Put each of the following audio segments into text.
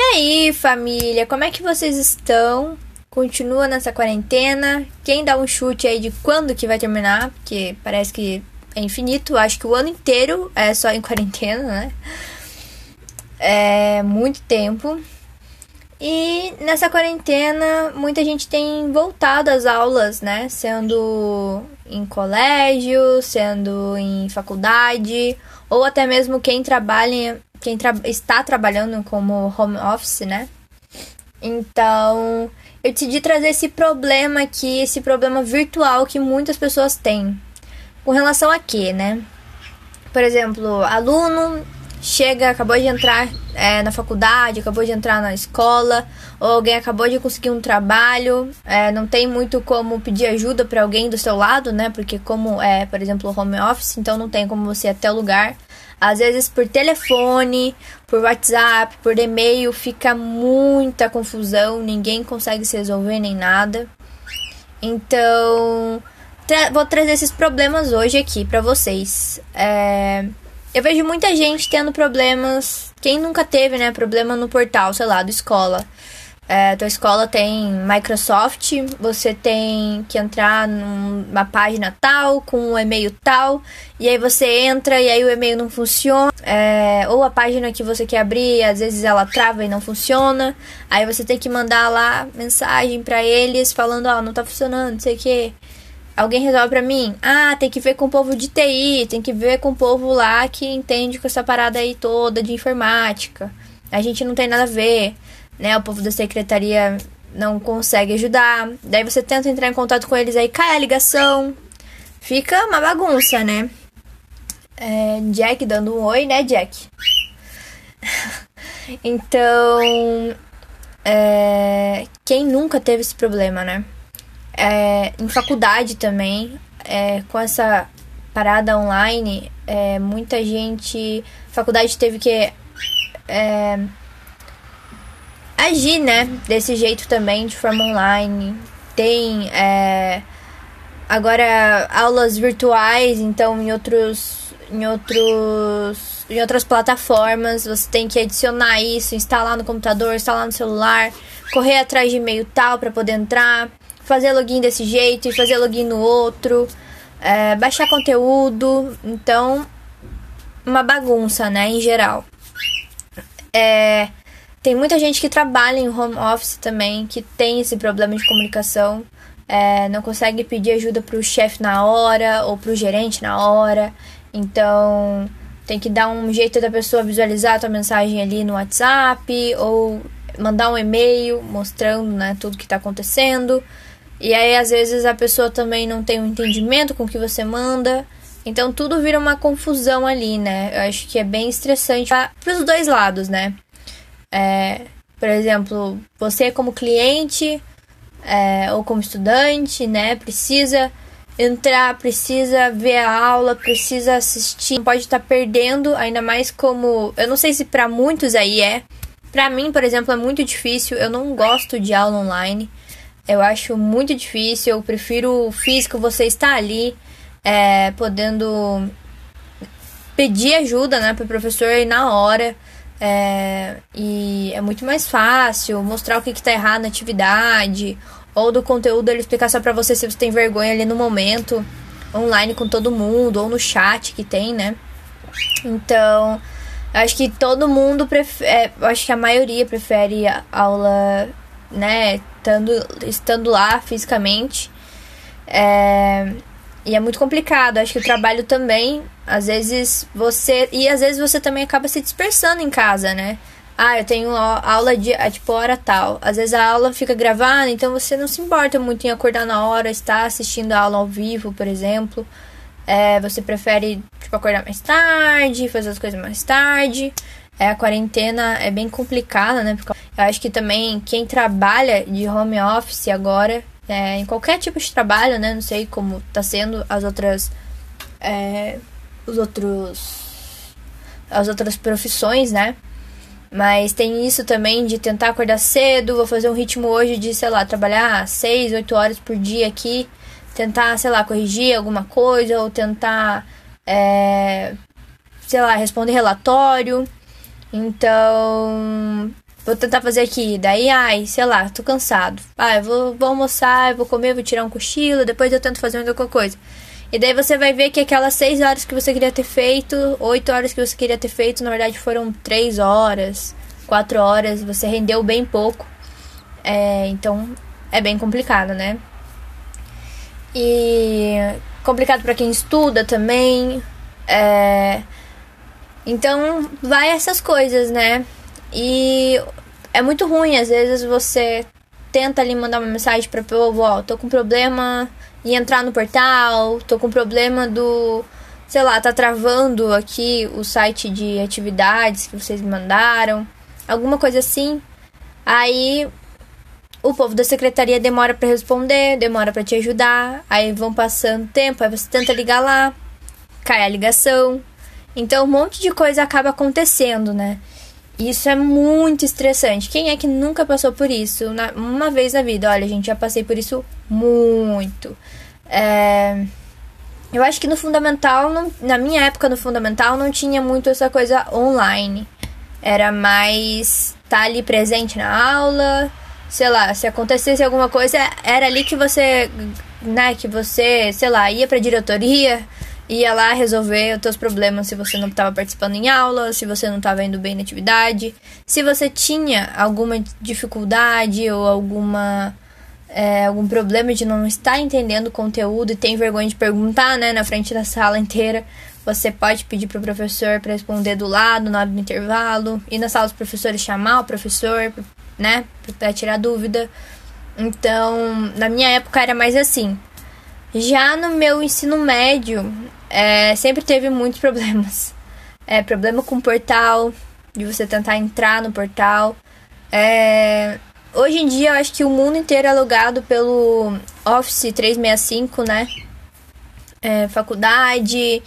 E aí, família, como é que vocês estão? Continua nessa quarentena? Quem dá um chute aí de quando que vai terminar? Porque parece que é infinito. Acho que o ano inteiro é só em quarentena, né? É muito tempo. E nessa quarentena, muita gente tem voltado às aulas, né? Sendo em colégio, sendo em faculdade, ou até mesmo quem trabalha, quem tra está trabalhando como home office, né? Então, eu decidi trazer esse problema aqui, esse problema virtual que muitas pessoas têm. Com relação a quê, né? Por exemplo, aluno chega, acabou de entrar é, na faculdade, acabou de entrar na escola, ou alguém acabou de conseguir um trabalho, é, não tem muito como pedir ajuda para alguém do seu lado, né? Porque como é, por exemplo, home office, então não tem como você ir até o lugar. Às vezes por telefone, por WhatsApp, por e-mail, fica muita confusão, ninguém consegue se resolver nem nada. Então, tra vou trazer esses problemas hoje aqui para vocês. É eu vejo muita gente tendo problemas. Quem nunca teve, né? Problema no portal, sei lá, do escola. É, tua escola tem Microsoft, você tem que entrar numa página tal, com um e-mail tal, e aí você entra e aí o e-mail não funciona, é, ou a página que você quer abrir, às vezes ela trava e não funciona, aí você tem que mandar lá mensagem para eles falando, ó, oh, não tá funcionando, não sei o que. Alguém resolve para mim? Ah, tem que ver com o povo de TI, tem que ver com o povo lá que entende com essa parada aí toda de informática. A gente não tem nada a ver, né? O povo da secretaria não consegue ajudar. Daí você tenta entrar em contato com eles, aí cai a ligação. Fica uma bagunça, né? É, Jack dando um oi, né, Jack? então, é, quem nunca teve esse problema, né? É, em faculdade também, é, com essa parada online, é, muita gente. Faculdade teve que é, agir, né? Desse jeito também, de forma online. Tem é, agora aulas virtuais, então em outros. Em outros. Em outras plataformas, você tem que adicionar isso, instalar no computador, instalar no celular, correr atrás de e-mail tal para poder entrar fazer login desse jeito e fazer login no outro, é, baixar conteúdo, então uma bagunça, né, em geral. É, tem muita gente que trabalha em home office também, que tem esse problema de comunicação, é, não consegue pedir ajuda pro chefe na hora ou pro gerente na hora, então tem que dar um jeito da pessoa visualizar a tua mensagem ali no WhatsApp ou mandar um e-mail mostrando né, tudo que está acontecendo. E aí, às vezes, a pessoa também não tem um entendimento com o que você manda. Então, tudo vira uma confusão ali, né? Eu acho que é bem estressante para os dois lados, né? É, por exemplo, você como cliente é, ou como estudante, né? Precisa entrar, precisa ver a aula, precisa assistir. Não pode estar perdendo, ainda mais como... Eu não sei se para muitos aí é. Para mim, por exemplo, é muito difícil. Eu não gosto de aula online. Eu acho muito difícil, eu prefiro o físico, você estar ali, é, podendo pedir ajuda, né, pro professor ir na hora. É, e é muito mais fácil mostrar o que, que tá errado na atividade, ou do conteúdo ele explicar só pra você se você tem vergonha ali no momento, online com todo mundo, ou no chat que tem, né? Então, acho que todo mundo prefere. É, acho que a maioria prefere aula né, estando, estando lá fisicamente. É, e é muito complicado. Acho que o trabalho também, às vezes você. E às vezes você também acaba se dispersando em casa, né? Ah, eu tenho aula de é, tipo hora tal. Às vezes a aula fica gravada, então você não se importa muito em acordar na hora, estar assistindo a aula ao vivo, por exemplo. É, você prefere tipo, acordar mais tarde, fazer as coisas mais tarde. É, a quarentena é bem complicada, né? Porque eu acho que também quem trabalha de home office agora, é, em qualquer tipo de trabalho, né? Não sei como tá sendo as outras. É, os outros. As outras profissões, né? Mas tem isso também de tentar acordar cedo, vou fazer um ritmo hoje de, sei lá, trabalhar 6, 8 horas por dia aqui, tentar, sei lá, corrigir alguma coisa, ou tentar, é, sei lá, responder relatório. Então, vou tentar fazer aqui. Daí, ai, sei lá, tô cansado. Ah, eu vou, vou almoçar, eu vou comer, vou tirar um cochilo, depois eu tento fazer outra coisa. E daí você vai ver que aquelas 6 horas que você queria ter feito, 8 horas que você queria ter feito, na verdade foram 3 horas, 4 horas, você rendeu bem pouco. É, então é bem complicado, né? E complicado para quem estuda também. É, então vai essas coisas, né? E é muito ruim, às vezes você tenta ali mandar uma mensagem para povo, ó, tô com problema e entrar no portal, tô com problema do, sei lá, tá travando aqui o site de atividades que vocês me mandaram, alguma coisa assim. Aí o povo da secretaria demora para responder, demora para te ajudar, aí vão passando tempo, aí você tenta ligar lá, cai a ligação. Então um monte de coisa acaba acontecendo, né? Isso é muito estressante. Quem é que nunca passou por isso na, uma vez na vida? Olha, gente, já passei por isso muito. É, eu acho que no fundamental, não, na minha época no fundamental, não tinha muito essa coisa online. Era mais estar tá ali presente na aula. Sei lá, se acontecesse alguma coisa, era ali que você, né, que você, sei lá, ia pra diretoria ia lá resolver os teus problemas se você não estava participando em aula, se você não estava indo bem na atividade, se você tinha alguma dificuldade ou alguma é, algum problema de não estar entendendo o conteúdo e tem vergonha de perguntar, né, na frente da sala inteira, você pode pedir para o professor para responder do lado, na hora do intervalo, e na sala dos professores chamar o professor, né, para tirar dúvida. Então, na minha época era mais assim. Já no meu ensino médio, é, sempre teve muitos problemas. É, problema com o portal, de você tentar entrar no portal. É, hoje em dia, eu acho que o mundo inteiro é alugado pelo Office 365, né? É, faculdade,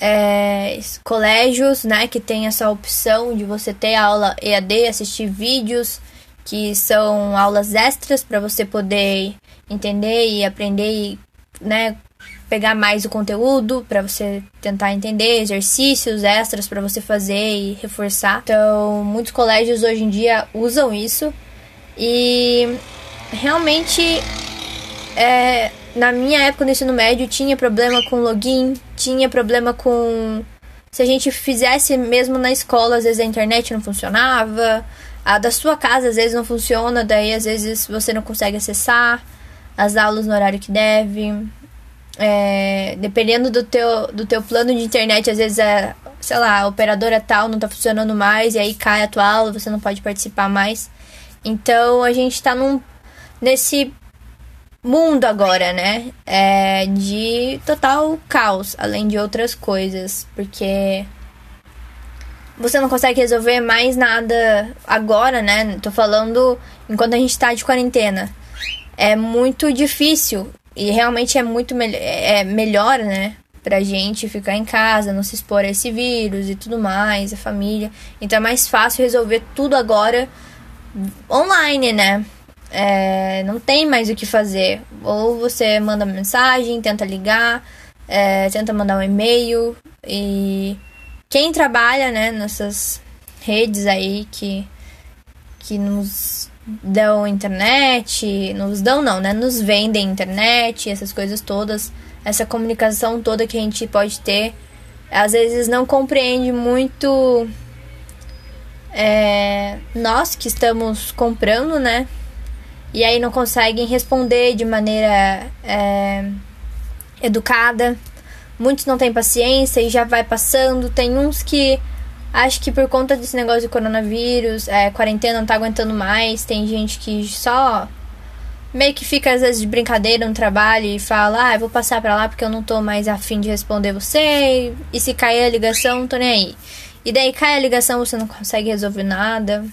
é, colégios, né? Que tem essa opção de você ter aula EAD, assistir vídeos, que são aulas extras para você poder entender e aprender e né, pegar mais o conteúdo para você tentar entender, exercícios extras para você fazer e reforçar. Então, muitos colégios hoje em dia usam isso e realmente é, na minha época no ensino médio tinha problema com login, tinha problema com se a gente fizesse mesmo na escola, às vezes a internet não funcionava, a da sua casa às vezes não funciona, daí às vezes você não consegue acessar as aulas no horário que deve. É, dependendo do teu, do teu plano de internet, às vezes é, sei lá, a operadora tal não tá funcionando mais e aí cai a tua aula, você não pode participar mais. Então a gente tá num, nesse mundo agora, né? É, de total caos, além de outras coisas, porque você não consegue resolver mais nada agora, né? Tô falando enquanto a gente tá de quarentena. É muito difícil e realmente é muito me é melhor, né? Pra gente ficar em casa, não se expor a esse vírus e tudo mais, a família. Então é mais fácil resolver tudo agora online, né? É, não tem mais o que fazer. Ou você manda mensagem, tenta ligar, é, tenta mandar um e-mail. E quem trabalha, né, nessas redes aí que, que nos dão internet, nos dão não, né? Nos vendem internet, essas coisas todas, essa comunicação toda que a gente pode ter, às vezes não compreende muito é, nós que estamos comprando, né? E aí não conseguem responder de maneira é, educada. Muitos não têm paciência e já vai passando. Tem uns que Acho que por conta desse negócio de coronavírus, é, quarentena não tá aguentando mais. Tem gente que só meio que fica às vezes de brincadeira no trabalho e fala: Ah, eu vou passar pra lá porque eu não tô mais afim de responder você. E se cair a ligação, não tô nem aí. E daí cai a ligação, você não consegue resolver nada.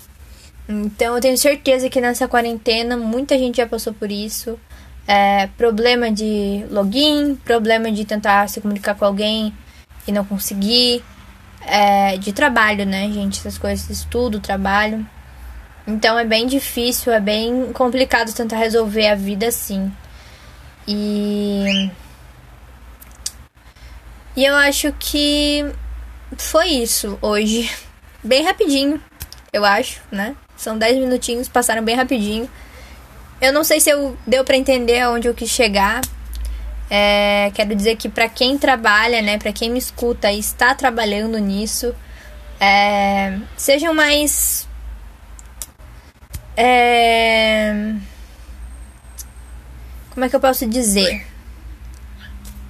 Então eu tenho certeza que nessa quarentena muita gente já passou por isso. É, problema de login, problema de tentar se comunicar com alguém e não conseguir é, de trabalho, né, gente? Essas coisas, estudo, trabalho. Então é bem difícil, é bem complicado tentar resolver a vida assim. E. E eu acho que foi isso hoje. Bem rapidinho, eu acho, né? São 10 minutinhos, passaram bem rapidinho. Eu não sei se eu deu para entender aonde eu quis chegar. É, quero dizer que para quem trabalha, né, para quem me escuta e está trabalhando nisso, é, sejam mais é, como é que eu posso dizer?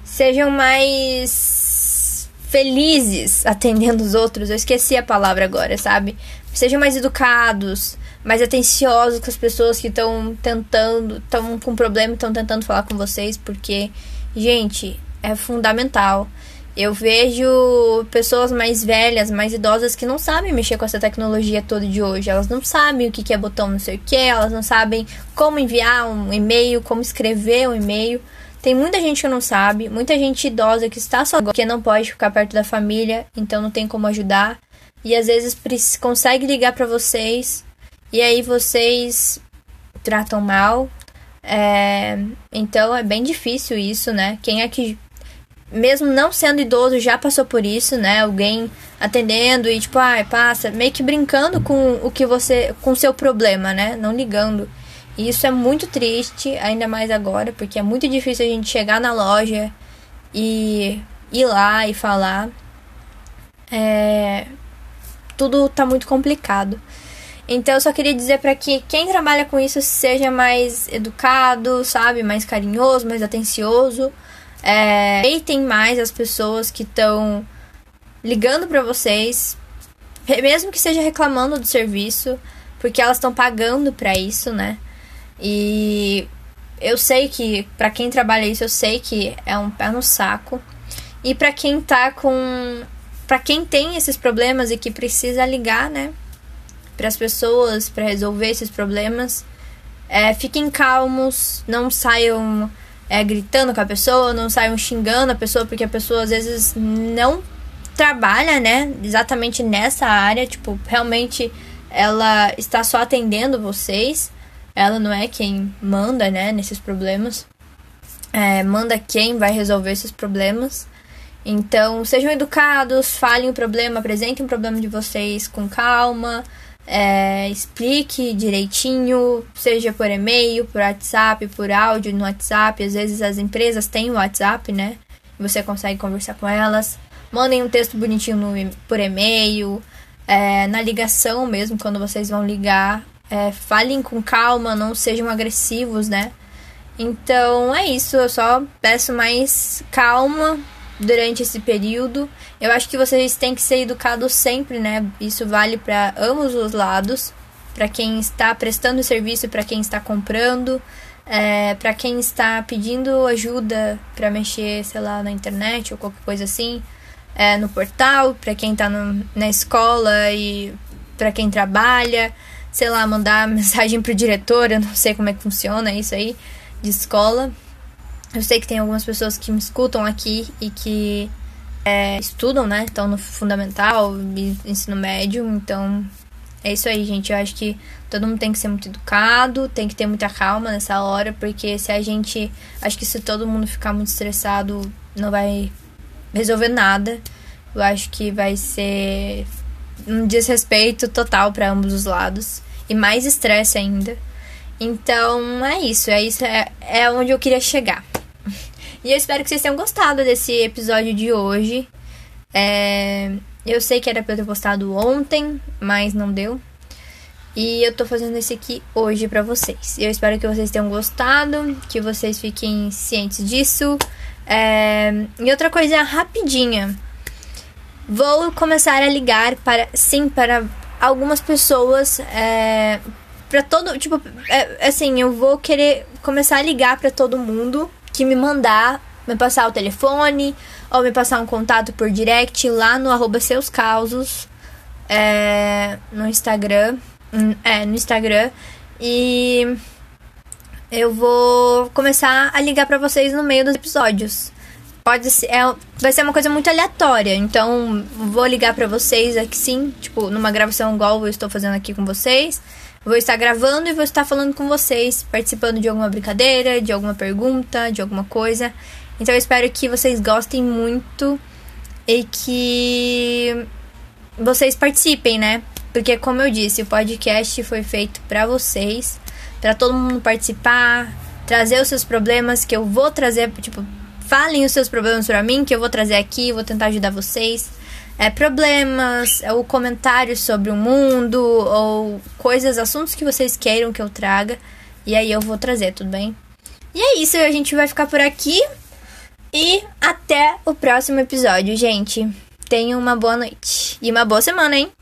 Sejam mais felizes atendendo os outros. Eu esqueci a palavra agora, sabe? Sejam mais educados, mais atenciosos com as pessoas que estão tentando, estão com problema, estão tentando falar com vocês, porque, gente, é fundamental. Eu vejo pessoas mais velhas, mais idosas que não sabem mexer com essa tecnologia toda de hoje. Elas não sabem o que é botão não sei o que, elas não sabem como enviar um e-mail, como escrever um e-mail. Tem muita gente que não sabe, muita gente idosa que está só que não pode ficar perto da família, então não tem como ajudar. E às vezes consegue ligar para vocês e aí vocês tratam mal. É, então é bem difícil isso, né? Quem é que mesmo não sendo idoso, já passou por isso, né? Alguém atendendo e tipo, ai, ah, passa, meio que brincando com o que você, com seu problema, né? Não ligando. E isso é muito triste, ainda mais agora, porque é muito difícil a gente chegar na loja e ir lá e falar. É, tudo tá muito complicado. Então eu só queria dizer para que quem trabalha com isso seja mais educado, sabe, mais carinhoso, mais atencioso é, mais as pessoas que estão ligando para vocês, mesmo que seja reclamando do serviço, porque elas estão pagando para isso, né? E eu sei que para quem trabalha isso, eu sei que é um pé no saco. E para quem tá com para quem tem esses problemas e que precisa ligar, né, para as pessoas para resolver esses problemas, é, fiquem calmos, não saiam é, gritando com a pessoa, não saiam xingando a pessoa, porque a pessoa às vezes não trabalha, né, exatamente nessa área, tipo, realmente ela está só atendendo vocês, ela não é quem manda, né, nesses problemas, é, manda quem vai resolver esses problemas. Então, sejam educados, falem o problema, apresentem o problema de vocês com calma, é, explique direitinho, seja por e-mail, por WhatsApp, por áudio no WhatsApp. Às vezes as empresas têm o WhatsApp, né? Você consegue conversar com elas. Mandem um texto bonitinho no, por e-mail, é, na ligação mesmo, quando vocês vão ligar. É, falem com calma, não sejam agressivos, né? Então é isso, eu só peço mais calma durante esse período. Eu acho que vocês têm que ser educados sempre, né? Isso vale para ambos os lados, para quem está prestando serviço para quem está comprando, é, para quem está pedindo ajuda para mexer, sei lá, na internet ou qualquer coisa assim, é, no portal, para quem está na escola e para quem trabalha, sei lá, mandar mensagem pro diretor, eu não sei como é que funciona isso aí de escola. Eu sei que tem algumas pessoas que me escutam aqui e que é, estudam, né? Estão no fundamental ensino médio. Então, é isso aí, gente. Eu acho que todo mundo tem que ser muito educado, tem que ter muita calma nessa hora, porque se a gente. Acho que se todo mundo ficar muito estressado, não vai resolver nada. Eu acho que vai ser um desrespeito total para ambos os lados. E mais estresse ainda. Então é isso, é isso, é, é onde eu queria chegar. E eu espero que vocês tenham gostado desse episódio de hoje. É, eu sei que era pra eu ter postado ontem, mas não deu. E eu tô fazendo esse aqui hoje pra vocês. Eu espero que vocês tenham gostado, que vocês fiquem cientes disso. É, e outra coisa rapidinha. Vou começar a ligar para, sim, para algumas pessoas. É, para todo, tipo, é, assim, eu vou querer começar a ligar para todo mundo que me mandar, me passar o telefone ou me passar um contato por direct lá no arroba seus causos é, no Instagram. É, no Instagram. E eu vou começar a ligar para vocês no meio dos episódios. Pode ser, é, vai ser uma coisa muito aleatória, então vou ligar para vocês aqui sim, tipo, numa gravação igual eu estou fazendo aqui com vocês. Vou estar gravando e vou estar falando com vocês, participando de alguma brincadeira, de alguma pergunta, de alguma coisa. Então eu espero que vocês gostem muito e que vocês participem, né? Porque como eu disse, o podcast foi feito para vocês, para todo mundo participar, trazer os seus problemas que eu vou trazer, tipo, falem os seus problemas para mim que eu vou trazer aqui, vou tentar ajudar vocês. É, problemas, ou comentários sobre o mundo, ou coisas, assuntos que vocês queiram que eu traga. E aí eu vou trazer, tudo bem? E é isso, a gente vai ficar por aqui. E até o próximo episódio, gente. Tenham uma boa noite. E uma boa semana, hein?